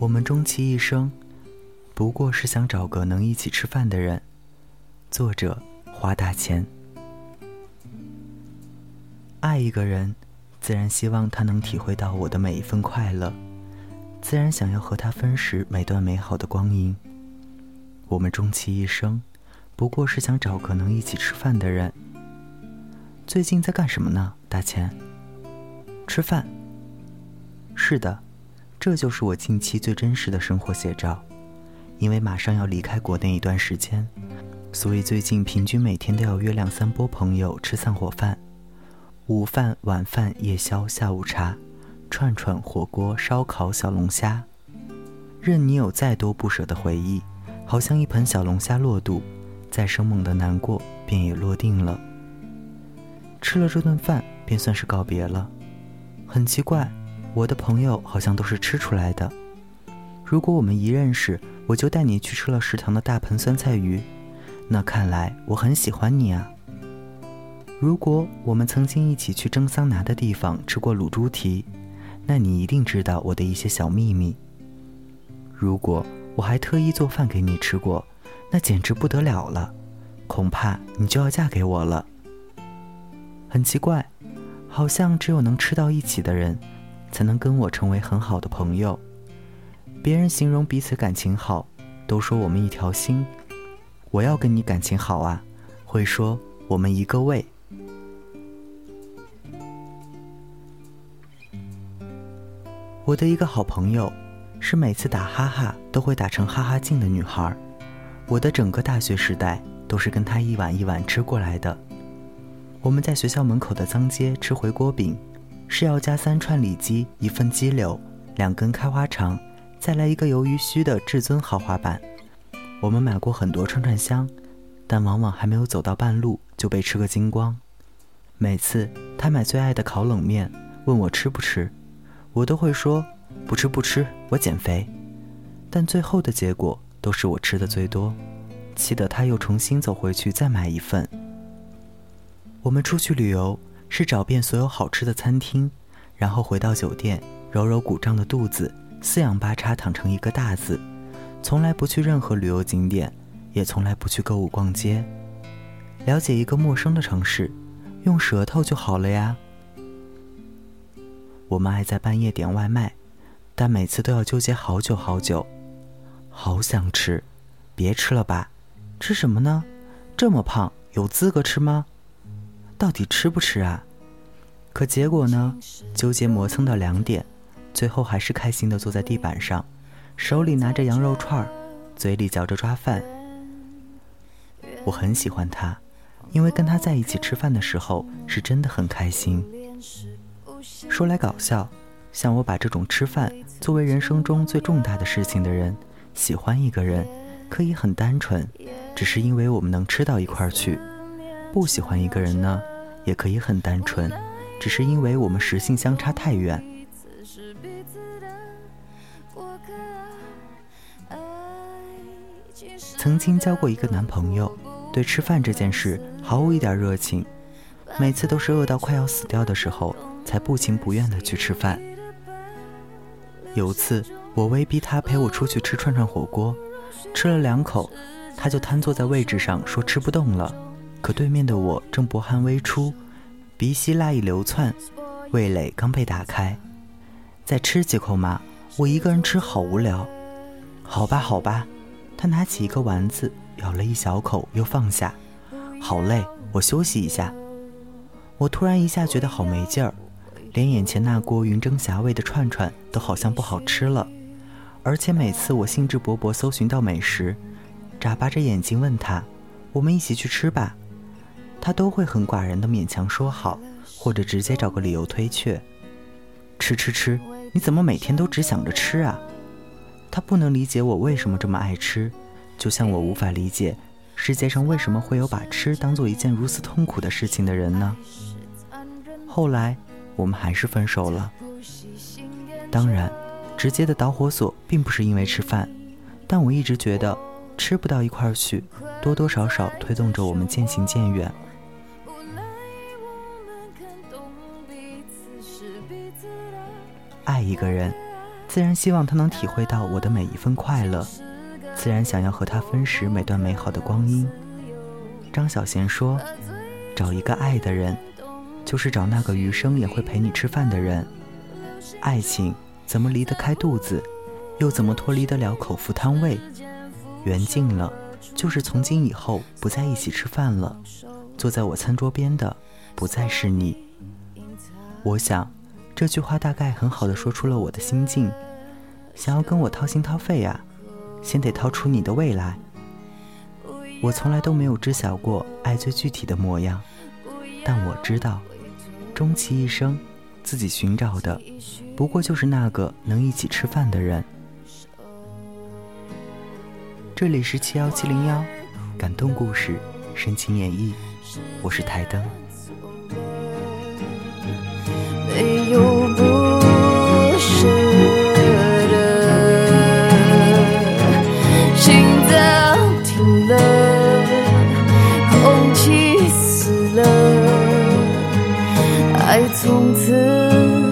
我们终其一生，不过是想找个能一起吃饭的人。作者：花大钱。爱一个人，自然希望他能体会到我的每一份快乐，自然想要和他分食每段美好的光阴。我们终其一生，不过是想找个能一起吃饭的人。最近在干什么呢，大钱？吃饭。是的。这就是我近期最真实的生活写照，因为马上要离开国内一段时间，所以最近平均每天都要约两三波朋友吃散伙饭，午饭、晚饭、夜宵、下午茶，串串、火锅、烧烤、小龙虾，任你有再多不舍的回忆，好像一盆小龙虾落肚，再生猛的难过便也落定了。吃了这顿饭，便算是告别了，很奇怪。我的朋友好像都是吃出来的。如果我们一认识，我就带你去吃了食堂的大盆酸菜鱼，那看来我很喜欢你啊。如果我们曾经一起去蒸桑拿的地方吃过卤猪蹄，那你一定知道我的一些小秘密。如果我还特意做饭给你吃过，那简直不得了了，恐怕你就要嫁给我了。很奇怪，好像只有能吃到一起的人。才能跟我成为很好的朋友。别人形容彼此感情好，都说我们一条心。我要跟你感情好啊，会说我们一个胃。我的一个好朋友，是每次打哈哈都会打成哈哈镜的女孩。我的整个大学时代都是跟她一碗一碗吃过来的。我们在学校门口的脏街吃回锅饼。是要加三串里脊，一份鸡柳，两根开花肠，再来一个鱿鱼须的至尊豪华版。我们买过很多串串香，但往往还没有走到半路就被吃个精光。每次他买最爱的烤冷面，问我吃不吃，我都会说不吃不吃，我减肥。但最后的结果都是我吃的最多，气得他又重新走回去再买一份。我们出去旅游。是找遍所有好吃的餐厅，然后回到酒店，揉揉鼓胀的肚子，四仰八叉躺成一个大字，从来不去任何旅游景点，也从来不去购物逛街。了解一个陌生的城市，用舌头就好了呀。我们爱在半夜点外卖，但每次都要纠结好久好久。好想吃，别吃了吧？吃什么呢？这么胖，有资格吃吗？到底吃不吃啊？可结果呢？纠结磨蹭到两点，最后还是开心的坐在地板上，手里拿着羊肉串，嘴里嚼着抓饭。我很喜欢他，因为跟他在一起吃饭的时候是真的很开心。说来搞笑，像我把这种吃饭作为人生中最重大的事情的人，喜欢一个人可以很单纯，只是因为我们能吃到一块儿去；不喜欢一个人呢？也可以很单纯，只是因为我们食性相差太远。曾经交过一个男朋友，对吃饭这件事毫无一点热情，每次都是饿到快要死掉的时候，才不情不愿的去吃饭。有次我威逼他陪我出去吃串串火锅，吃了两口，他就瘫坐在位置上说吃不动了。可对面的我正薄汗微出，鼻息辣意流窜，味蕾刚被打开，再吃几口嘛？我一个人吃好无聊。好吧，好吧。他拿起一个丸子，咬了一小口，又放下。好累，我休息一下。我突然一下觉得好没劲儿，连眼前那锅云蒸霞蔚的串串都好像不好吃了。而且每次我兴致勃勃搜寻到美食，眨巴着眼睛问他：“我们一起去吃吧。”他都会很寡人的勉强说好，或者直接找个理由推却。吃吃吃，你怎么每天都只想着吃啊？他不能理解我为什么这么爱吃，就像我无法理解世界上为什么会有把吃当做一件如此痛苦的事情的人呢？后来我们还是分手了。当然，直接的导火索并不是因为吃饭，但我一直觉得吃不到一块儿去，多多少少推动着我们渐行渐远。爱一个人，自然希望他能体会到我的每一份快乐，自然想要和他分食每段美好的光阴。张小娴说：“找一个爱的人，就是找那个余生也会陪你吃饭的人。爱情怎么离得开肚子，又怎么脱离得了口腹贪味？缘尽了，就是从今以后不在一起吃饭了。坐在我餐桌边的，不再是你。”我想，这句话大概很好的说出了我的心境。想要跟我掏心掏肺啊，先得掏出你的未来。我从来都没有知晓过爱最具体的模样，但我知道，终其一生，自己寻找的，不过就是那个能一起吃饭的人。这里是七幺七零幺，感动故事，深情演绎，我是台灯。没有不舍得，心脏停了，空气死了，爱从此。